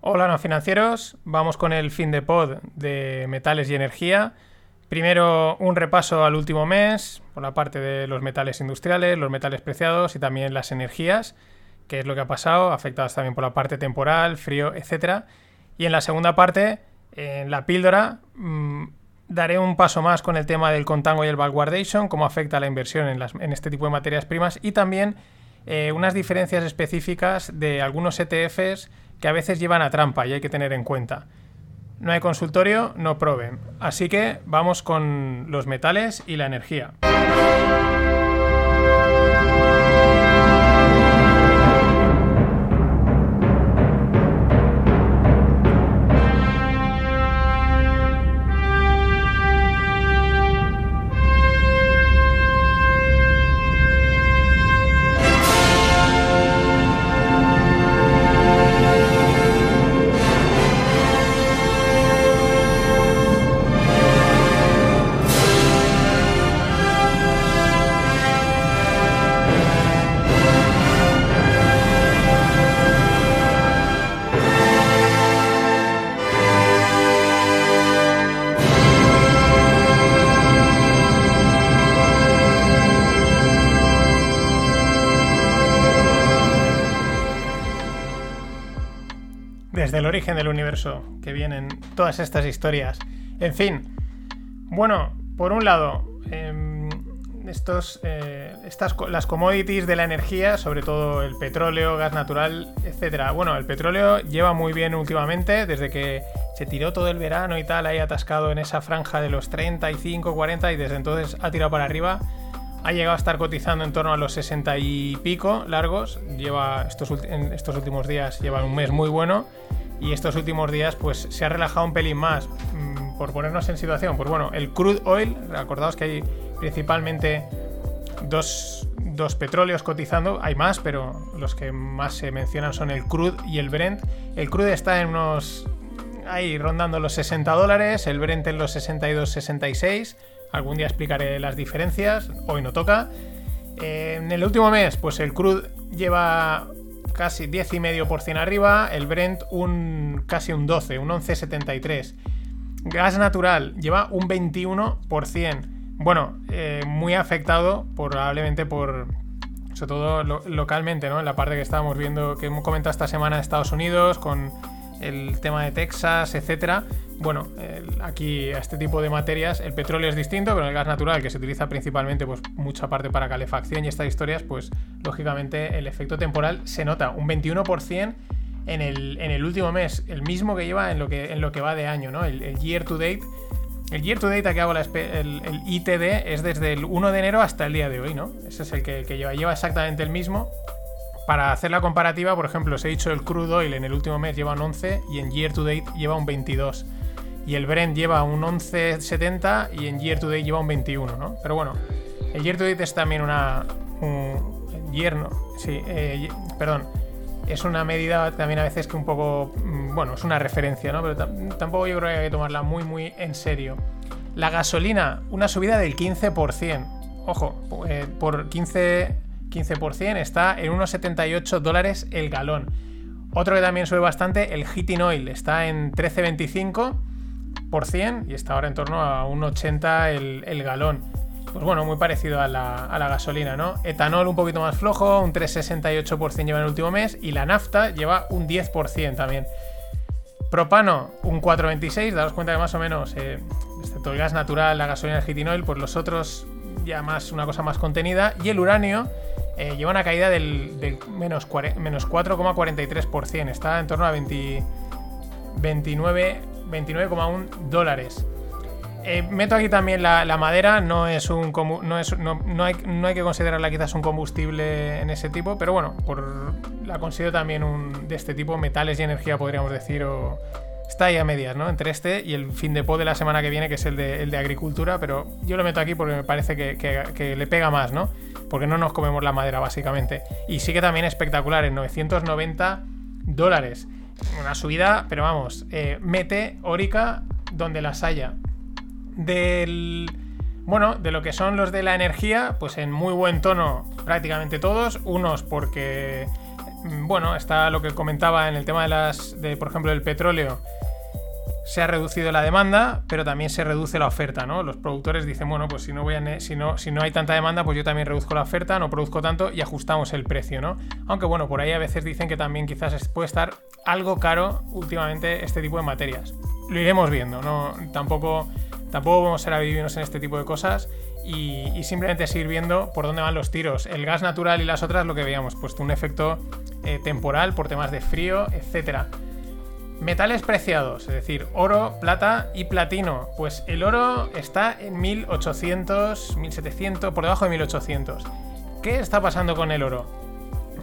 Hola no financieros, vamos con el fin de pod de metales y energía. Primero un repaso al último mes por la parte de los metales industriales, los metales preciados y también las energías, qué es lo que ha pasado, afectadas también por la parte temporal, frío, etc. Y en la segunda parte, en la píldora, mmm, daré un paso más con el tema del contango y el backwardation, cómo afecta la inversión en este tipo de materias primas y también eh, unas diferencias específicas de algunos ETFs que a veces llevan a trampa y hay que tener en cuenta. No hay consultorio, no proben. Así que vamos con los metales y la energía. Origen del universo que vienen todas estas historias. En fin, bueno, por un lado, eh, estos, eh, estas, las commodities de la energía, sobre todo el petróleo, gas natural, etcétera. Bueno, el petróleo lleva muy bien últimamente, desde que se tiró todo el verano y tal, ahí atascado en esa franja de los 35, 40 y desde entonces ha tirado para arriba ha llegado a estar cotizando en torno a los 60 y pico largos. Lleva en estos últimos días, lleva un mes muy bueno. Y estos últimos días, pues se ha relajado un pelín más. Mm, por ponernos en situación, pues bueno, el crude oil, acordaos que hay principalmente dos, dos petróleos cotizando, hay más, pero los que más se mencionan son el crude y el Brent. El crude está en unos. ahí rondando los 60 dólares, el Brent en los 62-66 Algún día explicaré las diferencias, hoy no toca. En el último mes, pues el crude lleva casi 10,5% arriba, el Brent un casi un 12, un 11,73. Gas natural lleva un 21%. Bueno, eh, muy afectado probablemente por, sobre todo localmente, ¿no? En la parte que estábamos viendo, que hemos comentado esta semana Estados Unidos, con el tema de Texas, etcétera. Bueno, aquí a este tipo de materias el petróleo es distinto, pero el gas natural, que se utiliza principalmente pues, mucha parte para calefacción y estas historias, pues lógicamente el efecto temporal se nota un 21% en el, en el último mes, el mismo que lleva en lo que, en lo que va de año, ¿no? El, year to date. El year to date que hago el, ITD es desde el 1 de enero hasta el día de hoy, ¿no? Ese es el que, lleva. Lleva exactamente el mismo para hacer la comparativa, por ejemplo, os he dicho el crude oil en el último mes lleva un 11 y en year to date lleva un 22. Y el Brent lleva un 11,70 y en year to date lleva un 21, ¿no? Pero bueno, el year to date es también una. Un, yerno, sí, eh, perdón. Es una medida también a veces que un poco. Mm, bueno, es una referencia, ¿no? Pero tampoco yo creo que hay que tomarla muy, muy en serio. La gasolina, una subida del 15%. Ojo, eh, por 15 15%, está en unos 78 dólares el galón. Otro que también sube bastante, el heating oil, está en 13,25% y está ahora en torno a un 80 el, galón. Pues bueno, muy parecido a la, gasolina, ¿no? Etanol un poquito más flojo, un 3,68% lleva en el último mes y la nafta lleva un 10% también. Propano, un 4,26, daros cuenta que más o menos, eh, excepto el gas natural, la gasolina, el heating oil, pues los otros ya más una cosa más contenida. Y el uranio, eh, lleva una caída del, menos, 4,43%. Está en torno a 29,1 dólares. Eh, meto aquí también la, madera, no es un no, es, no, hay, no, hay, que considerarla quizás un combustible en ese tipo, pero bueno, por, la considero también un, de este tipo, metales y energía podríamos decir, o está ahí a medias, ¿no? Entre este y el fin de pod de la semana que viene, que es el de, el de agricultura, pero yo lo meto aquí porque me parece que, que le pega más, ¿no? porque no nos comemos la madera básicamente. Y sí que también espectacular, en 990 dólares. Una subida, pero vamos, eh, meteórica donde las haya. Del... Bueno, de lo que son los de la energía, pues en muy buen tono prácticamente todos. Unos porque mm, bueno, está lo que comentaba en el tema de las, de, por ejemplo, del petróleo. Se ha reducido la demanda, pero también se reduce la oferta, ¿no? Los productores dicen, bueno, pues si no, voy a si no, hay tanta demanda, pues yo también reduzco la oferta, no produzco tanto y ajustamos el precio, ¿no? Aunque bueno, por ahí a veces dicen que también quizás puede estar algo caro últimamente este tipo de materias. Lo iremos viendo, ¿no? Tampoco, tampoco vamos a adivinos en este tipo de cosas y, simplemente seguir viendo por dónde van los tiros. El gas natural y las otras, lo que veíamos, pues un efecto eh, temporal por temas de frío, etc. Metales preciados, es decir, oro, plata y platino. Pues el oro está en 1800, 1700, por debajo de 1800. ¿Qué está pasando con el oro?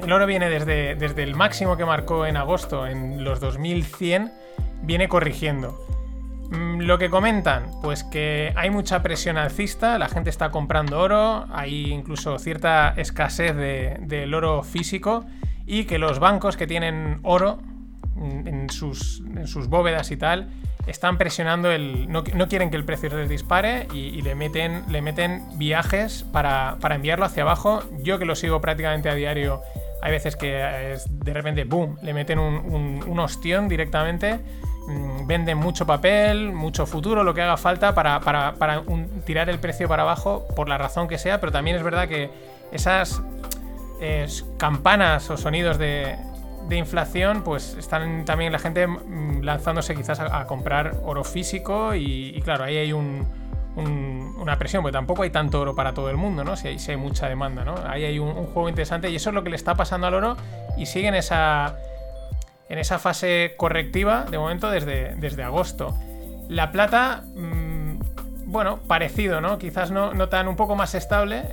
El oro viene desde, desde el máximo que marcó en agosto, en los 2100, viene corrigiendo. Mm, lo que comentan, pues que hay mucha presión alcista, la gente está comprando oro, hay incluso cierta escasez del oro físico y que los bancos que tienen oro mm, en sus, bóvedas y tal están presionando el. No, quieren que el precio les dispare y, le, meten, le meten viajes para, enviarlo hacia abajo. Yo que lo sigo prácticamente a diario, hay veces que de repente, boom, le meten un, un, ostión directamente Mm, venden mucho papel, mucho futuro, lo que haga falta para, tirar el precio para abajo por la razón que sea, pero también es verdad que esas campanas o sonidos de, inflación, pues están también la gente mm, lanzándose quizás a, comprar oro físico y, claro, ahí hay una presión, porque tampoco hay tanto oro para todo el mundo, ¿no? Si hay, mucha demanda, ¿no? Ahí hay un, juego interesante y eso es lo que le está pasando al oro y siguen esa, en esa fase correctiva de momento desde, desde agosto. La plata, mm, bueno, parecido, ¿no? Quizás no, tan un poco más estable.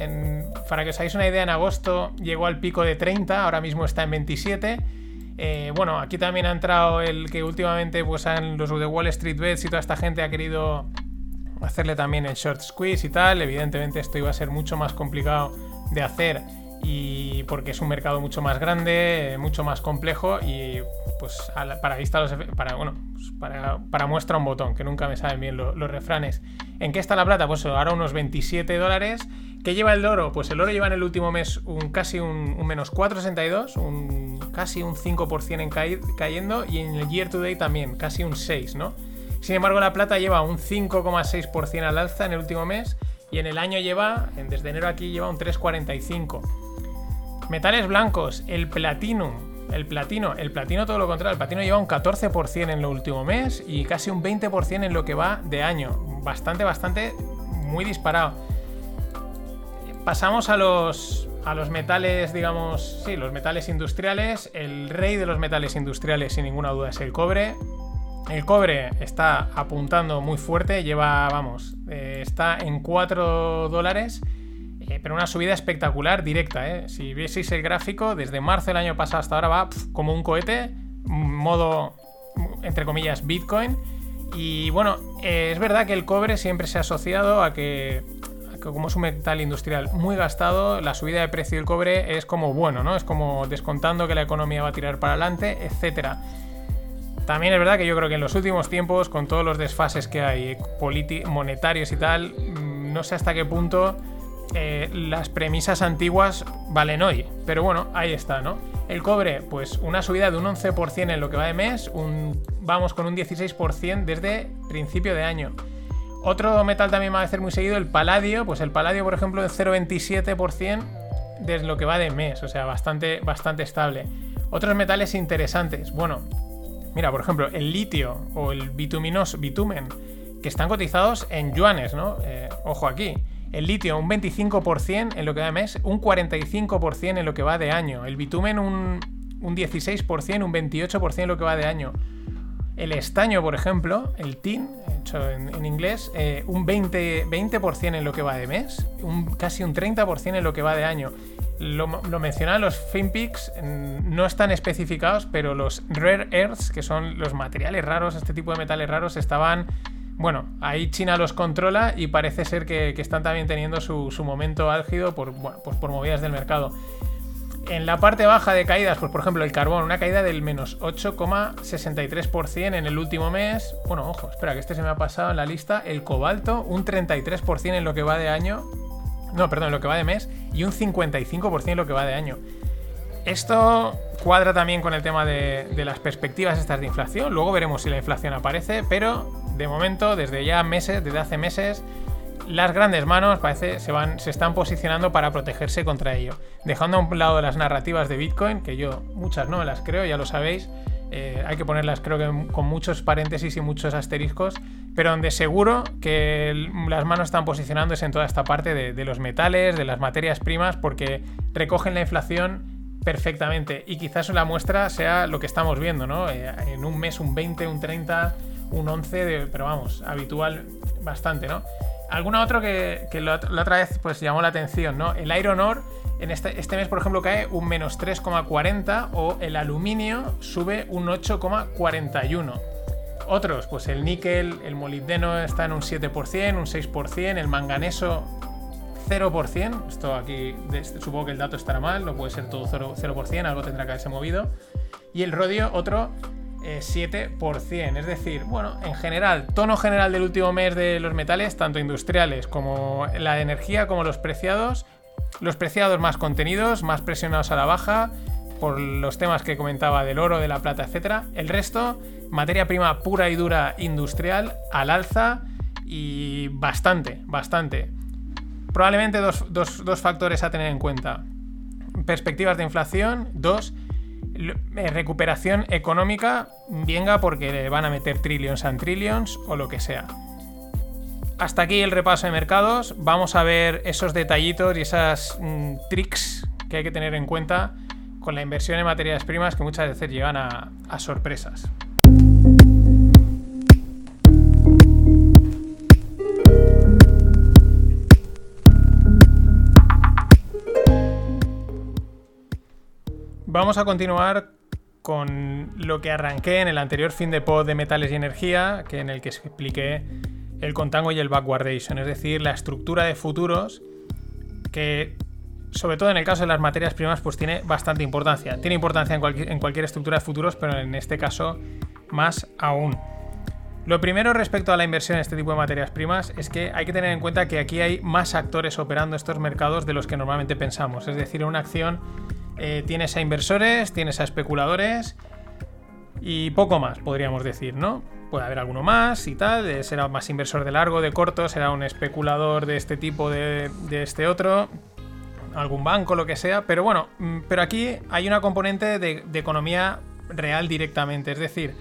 para que os hagáis una idea, en agosto llegó al pico de 30, ahora mismo está en 27. Eh, bueno, aquí también ha entrado el que últimamente pues, han, los de Wall Street Bets y toda esta gente ha querido hacerle también el short squeeze y tal. Evidentemente esto iba a ser mucho más complicado de hacer y porque es un mercado mucho más grande, mucho más complejo y pues para vista los para bueno pues, para, muestra un botón que nunca me saben bien los refranes en qué está la plata pues ahora unos 27 dólares ¿qué lleva el oro? pues el oro lleva en el último mes un casi un, menos 4,62 un casi un 5% en cayendo y en el year to date también casi un 6 ¿no? sin embargo la plata lleva un 5,6% al alza en el último mes y en el año lleva desde enero aquí lleva un 3,45 Metales blancos, el platino. El platino, el platino todo lo contrario, el platino lleva un 14% en el último mes y casi un 20% en lo que va de año. Bastante, bastante, muy disparado. Pasamos a los, a los metales, digamos, sí, los metales industriales. El rey de los metales industriales, sin ninguna duda, es el cobre. El cobre está apuntando muy fuerte, lleva, vamos, eh, está en 4 dólares eh, pero una subida espectacular, directa. ¿eh? Si vieseis el gráfico, desde marzo del año pasado hasta ahora va como un cohete, modo, entre comillas, Bitcoin. Y bueno, eh, es verdad que el cobre siempre se ha asociado a que, como es un metal industrial muy gastado, la subida de precio del cobre es como bueno, ¿no? Es como descontando que la economía va a tirar para adelante, etc. También es verdad que yo creo que en los últimos tiempos, con todos los desfases que hay monetarios y tal, mm, no sé hasta qué punto eh, las premisas antiguas valen hoy. Pero bueno, ahí está, ¿no? El cobre, pues una subida de un 11% en lo que va de mes, un, vamos con un 16% desde principio de año. Otro metal también va a hacer muy seguido, el paladio, pues el paladio, por ejemplo, de 0,27% desde lo que va de mes, o sea, bastante, bastante estable. Otros metales interesantes, bueno, mira, por ejemplo, el litio o el bituminoso, bitumen, que están cotizados en yuanes, ¿no? Eh, ojo aquí. El litio un 25% en lo que va de mes, un 45% en lo que va de año. El bitumen un, 16%, un 28% en lo que va de año. El estaño, por ejemplo, el tin, hecho en, inglés, eh, un 20%, 20 en lo que va de mes, un, casi un 30% en lo que va de año. Lo, lo mencionan los FinPix, no están especificados, pero los rare earths, que son los materiales raros, este tipo de metales raros, estaban bueno, ahí China los controla y parece ser que, están también teniendo su, momento álgido por, pues por movidas del mercado. En la parte baja de caídas, pues por ejemplo el carbón, una caída del menos 8,63% en el último mes. Bueno, ojo, espera, que este se me ha pasado en la lista. El cobalto, un 33% en lo que va de año. No, perdón, en lo que va de mes. Y un 55% en lo que va de año. Esto cuadra también con el tema de, las perspectivas estas de inflación. Luego veremos si la inflación aparece, pero de momento, desde ya meses, desde hace meses, las grandes manos parece se van se están posicionando para protegerse contra ello. Dejando a un lado las narrativas de Bitcoin, que yo muchas no me las creo, ya lo sabéis. Eh, hay que ponerlas creo que con muchos paréntesis y muchos asteriscos, pero donde seguro que las manos están posicionándose en toda esta parte de, los metales, de las materias primas, porque recogen la inflación perfectamente y quizás la muestra sea lo que estamos viendo, ¿no? Eh, en un mes un 20, un 30, un 11, pero vamos, habitual bastante, ¿no? Alguna otra que, la, otra vez pues llamó la atención, ¿no? El Iron Ore en este, este mes, por ejemplo, cae un menos 3,40 o el aluminio sube un 8,41. Otros, pues el níquel, el molibdeno está en un 7%, un 6%, el manganeso 0%. Esto aquí supongo que el dato estará mal, no puede ser todo 0%, algo tendrá que haberse movido. Y el rodio, otro 7%. Eh, es decir, bueno, en general, tono general del último mes de los metales, tanto industriales como la energía, como los preciados. Los preciados más contenidos, más presionados a la baja, por los temas que comentaba del oro, de la plata, etc. El resto, materia prima pura y dura industrial, al alza y bastante, bastante. Probablemente dos, dos factores a tener en cuenta. Perspectivas de inflación, dos, eh, recuperación económica venga porque le van a meter trillions and trillions o lo que sea. Hasta aquí el repaso de mercados. Vamos a ver esos detallitos y esas mm, tricks que hay que tener en cuenta con la inversión en materias primas que muchas veces llevan a sorpresas. Vamos a continuar con lo que arranqué en el anterior fin de pod de metales y energía, que en el que expliqué el contango y el backwardation, es decir, la estructura de futuros que sobre todo en el caso de las materias primas pues tiene bastante importancia. Tiene importancia en cualquier, en cualquier estructura de futuros, pero en este caso más aún. Lo primero respecto a la inversión en este tipo de materias primas es que hay que tener en cuenta que aquí hay más actores operando estos mercados de los que normalmente pensamos. Es decir, una acción eh, tienes a inversores, tienes a especuladores y poco más, podríamos decir, ¿no? Puede haber alguno más y tal, eh, será más inversor de largo, de corto, será un especulador de este tipo, de, este otro, algún banco, lo que sea, pero bueno, mm, pero aquí hay una componente de, economía real directamente, es decir,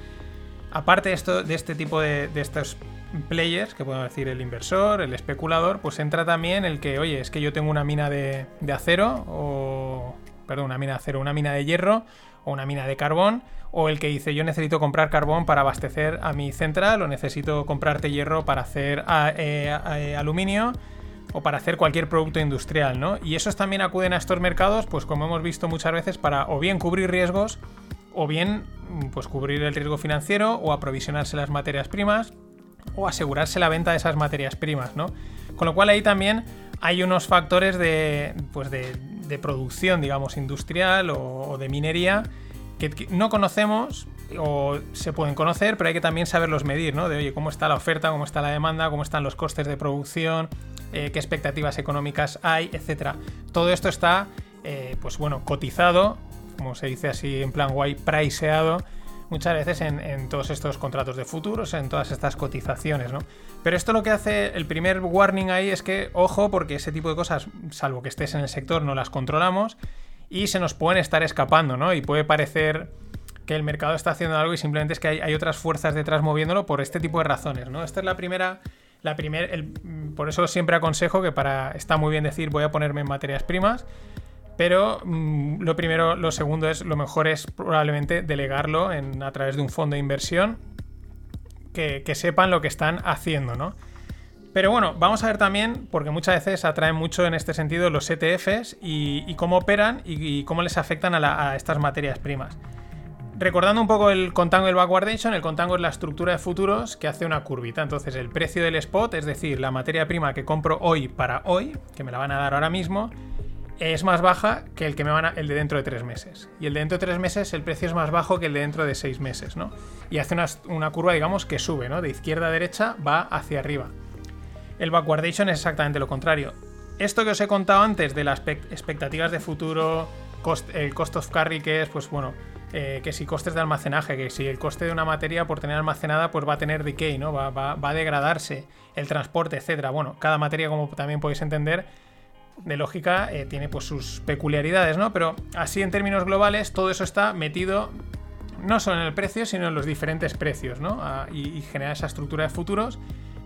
aparte de, esto, de este tipo de, estos players, que podemos decir el inversor, el especulador, pues entra también el que, oye, es que yo tengo una mina de, de acero o, perdón, una mina de acero, una mina de hierro o una mina de carbón, o el que dice yo necesito comprar carbón para abastecer a mi central o necesito comprarte hierro para hacer eh, eh, aluminio o para hacer cualquier producto industrial, ¿no? Y esos también acuden a estos mercados, pues como hemos visto muchas veces, para o bien cubrir riesgos o bien pues cubrir el riesgo financiero o aprovisionarse las materias primas o asegurarse la venta de esas materias primas, ¿no? Con lo cual ahí también hay unos factores de, pues de, de producción, digamos, industrial o, de minería que, no conocemos o se pueden conocer, pero hay que también saberlos medir, ¿no? De, oye, cómo está la oferta, cómo está la demanda, cómo están los costes de producción, eh, qué expectativas económicas hay, etcétera. Todo esto está, eh, pues bueno, cotizado, como se dice así en plan guay, priceado muchas veces en, todos estos contratos de futuros, en todas estas cotizaciones, ¿no? Pero esto lo que hace, el primer warning ahí es que, ojo, porque ese tipo de cosas, salvo que estés en el sector, no las controlamos y se nos pueden estar escapando, ¿no? Y puede parecer que el mercado está haciendo algo y simplemente es que hay, otras fuerzas detrás moviéndolo por este tipo de razones, ¿no? Esta es la primera... La primer, por eso siempre aconsejo que para... Está muy bien decir voy a ponerme en materias primas, pero mm, lo primero, lo segundo es, lo mejor es probablemente delegarlo en, a través de un fondo de inversión que, sepan lo que están haciendo, ¿no? Pero bueno, vamos a ver también, porque muchas veces atraen mucho en este sentido los ETFs y, cómo operan y, cómo les afectan a, estas materias primas. Recordando un poco el contango del backwardation, el contango es la estructura de futuros que hace una curvita. Entonces, el precio del spot, es decir, la materia prima que compro hoy para hoy, que me la van a dar ahora mismo, es más baja que el que me van el de dentro de tres meses. Y el de dentro de tres meses el precio es más bajo que el de dentro de seis meses, ¿no? Y hace una, curva, digamos, que sube, ¿no? De izquierda a derecha va hacia arriba. El backwardation es exactamente lo contrario. Esto que os he contado antes de las expectativas de futuro, el cost of carry que es, pues bueno, eh, que si costes de almacenaje, que si el coste de una materia por tener almacenada, pues va a tener decay, ¿no? Va, va, va a degradarse, el transporte, etcétera. Bueno, cada materia, como también podéis entender, de lógica eh, tiene pues sus peculiaridades, ¿no? Pero así en términos globales, todo eso está metido no solo en el precio, sino en los diferentes precios, ¿no? Ah, y, genera esa estructura de futuros.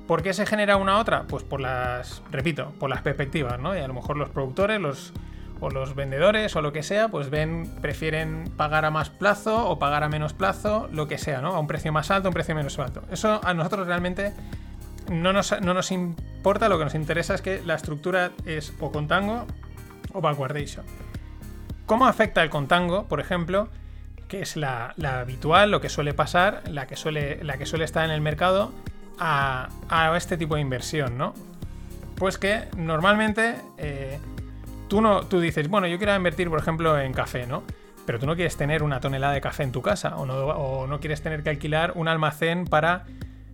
¿Por qué se genera una otra? Pues por las, repito, por las perspectivas, ¿no? Y a lo mejor los productores, los o los vendedores o lo que sea, pues ven, prefieren pagar a más plazo o pagar a menos plazo, lo que sea, ¿no? A un precio más alto, a un precio menos alto. Eso a nosotros realmente no nos, no nos lo que nos interesa es que la estructura es o contango o backwardation. ¿Cómo afecta el contango, por ejemplo? que es la, habitual, lo que suele pasar, la que suele, la que suele estar en el mercado, a, este tipo de inversión, ¿no? Pues que normalmente eh, tú, no, tú dices, bueno, yo quiero invertir, por ejemplo, en café, ¿no? Pero tú no quieres tener una tonelada de café en tu casa o no, o no quieres tener que alquilar un almacén para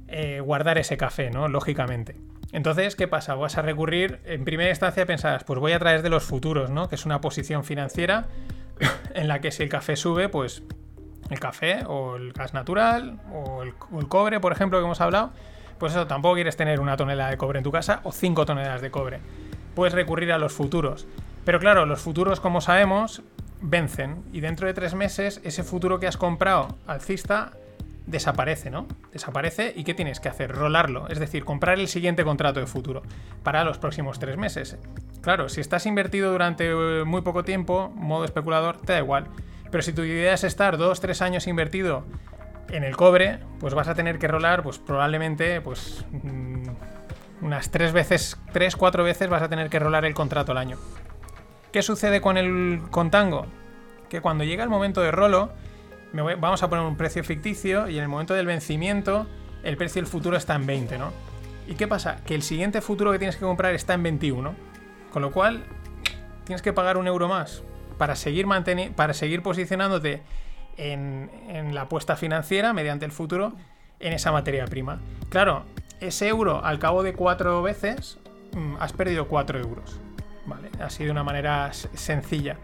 eh, guardar ese café, ¿no? Lógicamente. Entonces, ¿qué pasa? Vas a recurrir, en primera instancia pensarás, pues voy a través de los futuros, ¿no? Que es una posición financiera en la que si el café sube, pues el café o el gas natural o el, cobre, por ejemplo, que hemos hablado, pues eso, tampoco quieres tener una tonelada de cobre en tu casa o cinco toneladas de cobre. Puedes recurrir a los futuros. Pero claro, los futuros, como sabemos, vencen y dentro de tres meses ese futuro que has comprado alcista desaparece, ¿no? Desaparece y ¿qué tienes que hacer? Rolarlo, es decir, comprar el siguiente contrato de futuro para los próximos tres meses. Claro, si estás invertido durante eh, muy poco tiempo, modo especulador, te da igual. Pero si tu idea es estar dos, tres años invertido en el cobre, pues vas a tener que rolar, pues probablemente, pues mm, unas tres veces, tres, cuatro veces vas a tener que rolar el contrato al año. ¿Qué sucede con el contango? Que cuando llega el momento de rolo, vamos a poner un precio ficticio y en el momento del vencimiento, el precio del futuro está en 20, ¿no? ¿Y qué pasa? Que el siguiente futuro que tienes que comprar está en 21. Con lo cual, tienes que pagar un euro más para seguir, para seguir posicionándote en, la apuesta financiera mediante el futuro en esa materia prima. Claro, ese euro al cabo de cuatro veces mm, has perdido cuatro euros. ¿Vale? Así de una manera sencilla.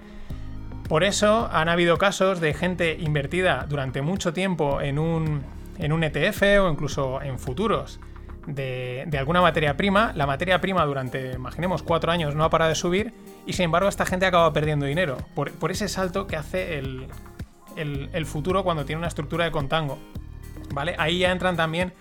Por eso han habido casos de gente invertida durante mucho tiempo en un, en un ETF o incluso en futuros de, alguna materia prima. La materia prima durante, imaginemos, cuatro años no ha parado de subir y sin embargo esta gente acaba perdiendo dinero por, ese salto que hace el, futuro cuando tiene una estructura de contango. ¿Vale? Ahí ya entran también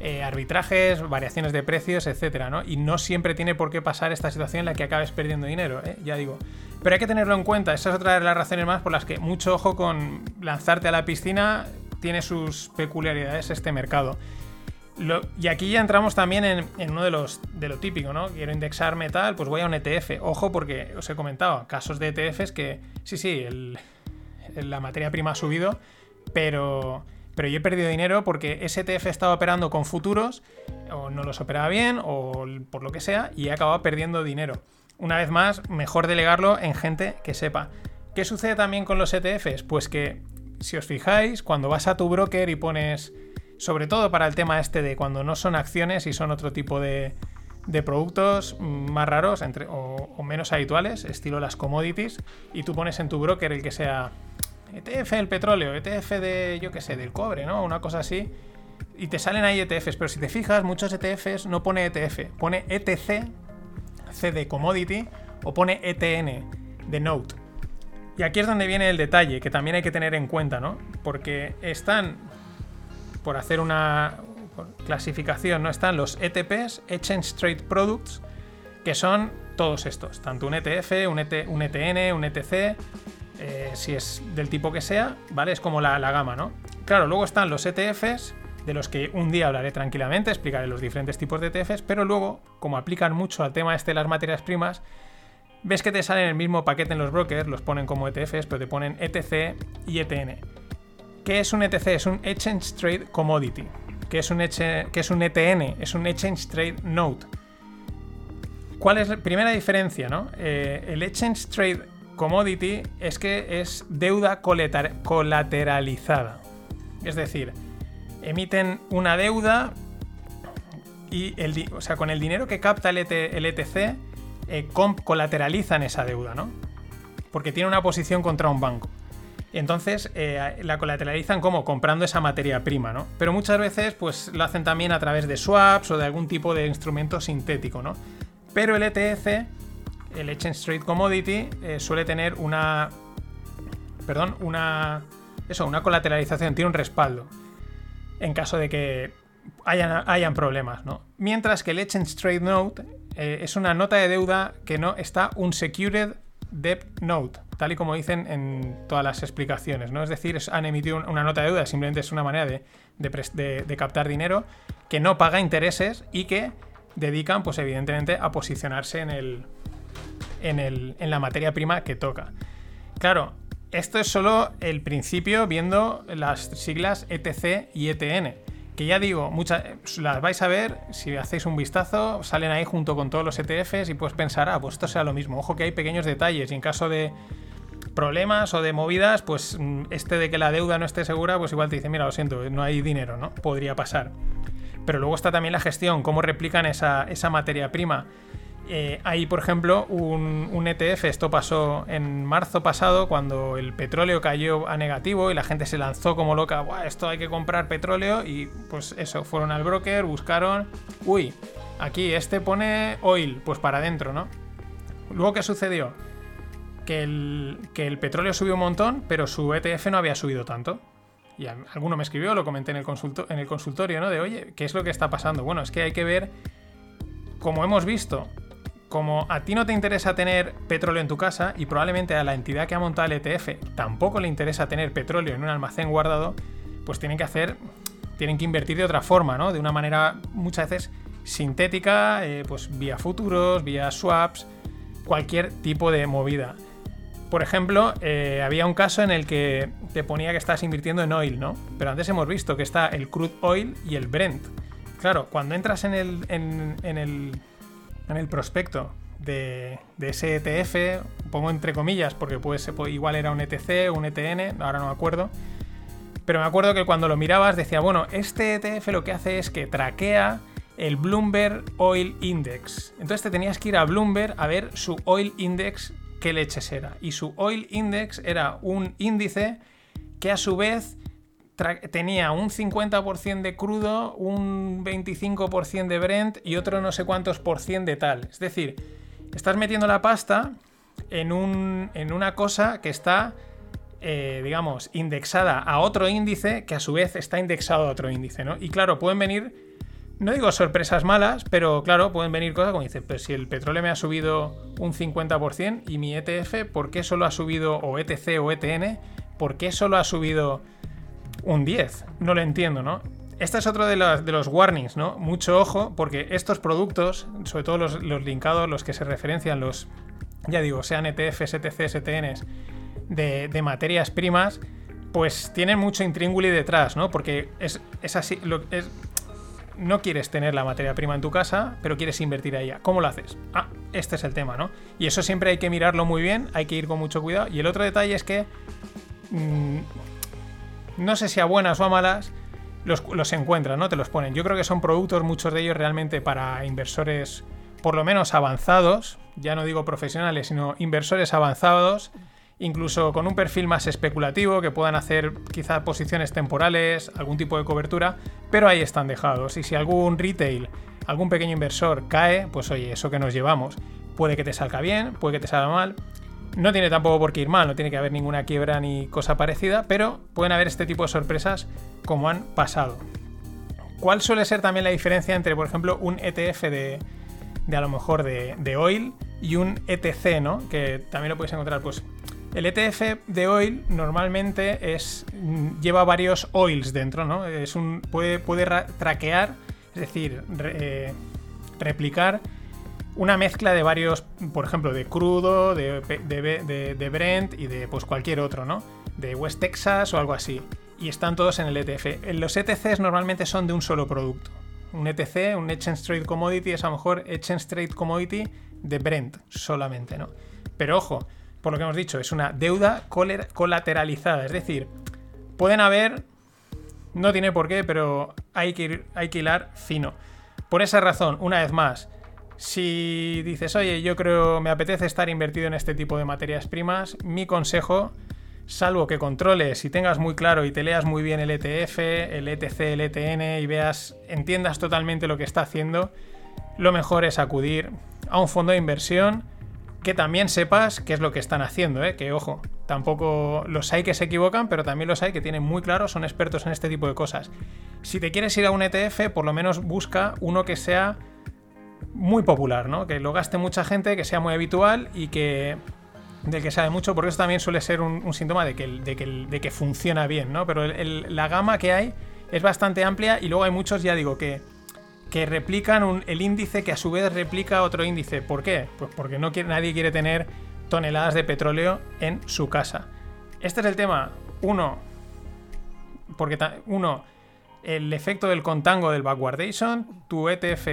eh, arbitrajes, variaciones de precios, etcétera, ¿no? Y no siempre tiene por qué pasar esta situación en la que acabes perdiendo dinero, ¿eh? ya digo. Pero hay que tenerlo en cuenta, esa es otra de las razones más por las que mucho ojo con lanzarte a la piscina tiene sus peculiaridades este mercado y aquí ya entramos también en, uno de los de lo típico, ¿no? Quiero indexar metal, pues voy a un ETF. Ojo, porque os he comentado casos de ETFs que sí, sí, la materia prima ha subido, pero, pero yo he perdido dinero porque ese ETF estaba operando con futuros, o no los operaba bien, o por lo que sea, y he acabado perdiendo dinero. Una vez más, mejor delegarlo en gente que sepa. ¿Qué sucede también con los ETFs? Pues que, si os fijáis, cuando vas a tu broker y pones sobre todo para el tema este de cuando no son acciones y son otro tipo de, productos más raros entre, o, menos habituales, estilo las commodities, y tú pones en tu broker el que sea ETF del petróleo, ETF de, yo qué sé, del cobre, ¿no? Una cosa así. Y te salen ahí ETFs, pero si te fijas, muchos ETFs no pone ETF, pone ETC, C de commodity, o pone ETN, de note. Y aquí es donde viene el detalle, que también hay que tener en cuenta, ¿no? Porque están por hacer una clasificación, ¿no? Están los ETPs, Exchange Trade Products, que son todos estos, tanto un ETF, un, ETN, e un ETC, eh, si es del tipo que sea, ¿vale? Es como la, la, gama, ¿no? Claro, luego están los ETFs, de los que un día hablaré tranquilamente, explicaré los diferentes tipos de ETFs, pero luego, como aplican mucho al tema este de las materias primas, ves que te salen el mismo paquete en los brokers, los ponen como ETFs, pero te ponen ETC y ETN. ¿Qué es un ETC? Es un Exchange Trade Commodity. ¿Qué es un, que es un ETN? Es un Exchange Trade Note. ¿Cuál es la primera diferencia? ¿no? Eh, el Exchange Trade Commodity es que es deuda colateralizada. Es decir, emiten una deuda y el, o sea, con el dinero que capta el, ETC eh, colateralizan esa deuda, ¿no? porque tiene una posición contra un banco. Entonces eh, la colateralizan como comprando esa materia prima, ¿no? Pero muchas veces pues lo hacen también a través de swaps o de algún tipo de instrumento sintético, ¿no? Pero el ETF, el Exchange Trade Commodity, eh, suele tener una... Perdón, una... Eso, una colateralización, tiene un respaldo. En caso de que hayan, hayan problemas, ¿no? Mientras que el Exchange Trade Note eh, es una nota de deuda que no está un secured debt note, tal y como dicen en todas las explicaciones, ¿no? Es decir, han emitido una nota de deuda, simplemente es una manera de, captar dinero que no paga intereses y que dedican, pues evidentemente, a posicionarse en el, en, el, en la materia prima que toca. Claro, esto es solo el principio viendo las siglas ETC y ETN que ya digo, muchas las vais a ver, si hacéis un vistazo, salen ahí junto con todos los ETFs y puedes pensar, ah, pues esto sea lo mismo. Ojo que hay pequeños detalles y en caso de problemas o de movidas, pues mm, este de que la deuda no esté segura, pues igual te dice, mira, lo siento, no hay dinero, ¿no? Podría pasar. Pero luego está también la gestión, cómo replican esa, esa materia prima. Eh, hay, por ejemplo, un, ETF, esto pasó en marzo pasado, cuando el petróleo cayó a negativo y la gente se lanzó como loca, esto hay que comprar petróleo y pues eso, fueron al broker, buscaron, uy, aquí este pone oil, pues para adentro, ¿no? Luego, ¿qué sucedió? Que el, que el petróleo subió un montón, pero su ETF no había subido tanto. Y alguno me escribió, lo comenté en el, en el consultorio, ¿no? De, oye, ¿qué es lo que está pasando? Bueno, es que hay que ver, como hemos visto, como a ti no te interesa tener petróleo en tu casa y probablemente a la entidad que ha montado el ETF tampoco le interesa tener petróleo en un almacén guardado, pues tienen que hacer, tienen que invertir de otra forma, ¿no? De una manera muchas veces sintética, eh, pues vía futuros, vía swaps, cualquier tipo de movida. Por ejemplo, eh, había un caso en el que te ponía que estás invirtiendo en oil, ¿no? Pero antes hemos visto que está el crude oil y el Brent. Claro, cuando entras en el, en el en el prospecto de, ese ETF, pongo entre comillas porque puede ser, igual era un ETC, un ETN, ahora no me acuerdo. Pero me acuerdo que cuando lo mirabas decía, bueno, este ETF lo que hace es que traquea el Bloomberg Oil Index. Entonces te tenías que ir a Bloomberg a ver su Oil Index qué leches era. Y su Oil Index era un índice que a su vez tenía un 50% de crudo, un 25% de Brent y otro no sé cuántos por cien de tal. Es decir, estás metiendo la pasta en, un, en una cosa que está, eh, digamos, indexada a otro índice que a su vez está indexado a otro índice, ¿no? Y claro, pueden venir, no digo sorpresas malas, pero claro, pueden venir cosas como dice, pero si el petróleo me ha subido un 50% y mi ETF, ¿por qué solo ha subido, o ETC o ETN, ¿por qué solo ha subido un 10. No lo entiendo, ¿no? Este es otro de los, warnings, ¿no? Mucho ojo, porque estos productos, sobre todo los, linkados, los que se referencian, los, ya digo, sean ETFs, ETCs, ETNs, de, materias primas, pues tienen mucho intrínguli detrás, ¿no? Porque es, así, no quieres tener la materia prima en tu casa, pero quieres invertir a ella. ¿Cómo lo haces? Ah, este es el tema, ¿no? Y eso siempre hay que mirarlo muy bien, hay que ir con mucho cuidado. Y el otro detalle es que mm, no sé si a buenas o a malas, los, encuentran, ¿no? Te los ponen. Yo creo que son productos, muchos de ellos realmente para inversores por lo menos avanzados, ya no digo profesionales, sino inversores avanzados, incluso con un perfil más especulativo, que puedan hacer quizá posiciones temporales, algún tipo de cobertura, pero ahí están dejados. Y si algún retail, algún pequeño inversor cae, pues oye, eso que nos llevamos. Puede que te salga bien, puede que te salga mal, no tiene tampoco por qué ir mal, no tiene que haber ninguna quiebra ni cosa parecida, pero pueden haber este tipo de sorpresas como han pasado. ¿Cuál suele ser también la diferencia entre, por ejemplo, un ETF de, a lo mejor de, oil y un ETC, ¿no? Que también lo podéis encontrar, pues el ETF de oil normalmente es, lleva varios oils dentro, ¿no? Es un, puede, puede traquear, es decir, eh, replicar una mezcla de varios, por ejemplo, de crudo, de, de, Brent y de pues cualquier otro, ¿no? De West Texas o algo así. Y están todos en el ETF. Los ETCs normalmente son de un solo producto. Un ETC, un Exchange Trade Commodity, es a lo mejor Exchange Trade Commodity de Brent solamente, ¿no? Pero ojo, por lo que hemos dicho, es una deuda colateralizada. Es decir, pueden haber. No tiene por qué, pero hay que, hay que hilar fino. Por esa razón, una vez más, Si dices, oye, yo creo, me apetece estar invertido en este tipo de materias primas, mi consejo, salvo que controles y tengas muy claro y te leas muy bien el ETF, el ETC, el ETN y veas, entiendas totalmente lo que está haciendo, lo mejor es acudir a un fondo de inversión que también sepas qué es lo que están haciendo, ¿eh? que ojo, tampoco los hay que se equivocan, pero también los hay que tienen muy claro, son expertos en este tipo de cosas. Si te quieres ir a un ETF, por lo menos busca uno que sea muy popular, ¿no? Que lo gaste mucha gente, que sea muy habitual y que del que sabe mucho, porque eso también suele ser un, síntoma de que, de, que, funciona bien, ¿no? Pero la gama que hay es bastante amplia y luego hay muchos, ya digo, que que replican el índice que a su vez replica otro índice. ¿Por qué? Pues porque no quiere, nadie quiere tener toneladas de petróleo en su casa. Este es el tema. Uno, porque uno, el efecto del contango del backwardation, tu ETF,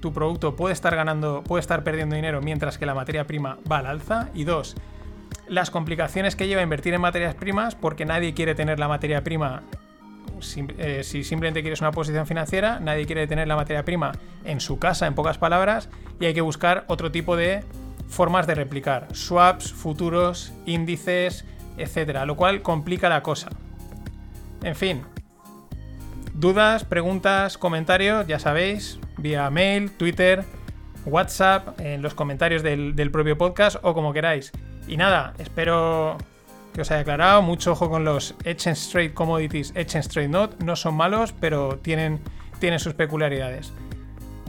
tu producto puede estar ganando, puede estar perdiendo dinero mientras que la materia prima va al alza. Y dos, las complicaciones que lleva invertir en materias primas porque nadie quiere tener la materia prima eh, si simplemente quieres una posición financiera, nadie quiere tener la materia prima en su casa, en pocas palabras, y hay que buscar otro tipo de formas de replicar, swaps, futuros, índices, etcétera, lo cual complica la cosa. En fin, dudas, preguntas, comentarios, ya sabéis, vía mail, Twitter, WhatsApp, en los comentarios del, propio podcast o como queráis. Y nada, espero que os haya aclarado. Mucho ojo con los Exchange Straight Commodities, Exchange Straight Not. No son malos, pero tienen, tienen sus peculiaridades.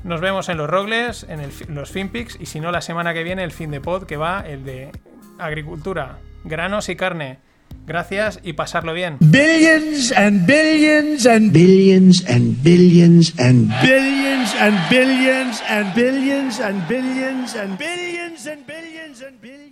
Nos vemos en los Rogles, en los FinPix y si no, la semana que viene el fin de pod que va el de agricultura, granos y carne. Gracias y pasarlo bien. Billions and billions and billions and billions and billions and billions and billions and billions and billions and billions and billions.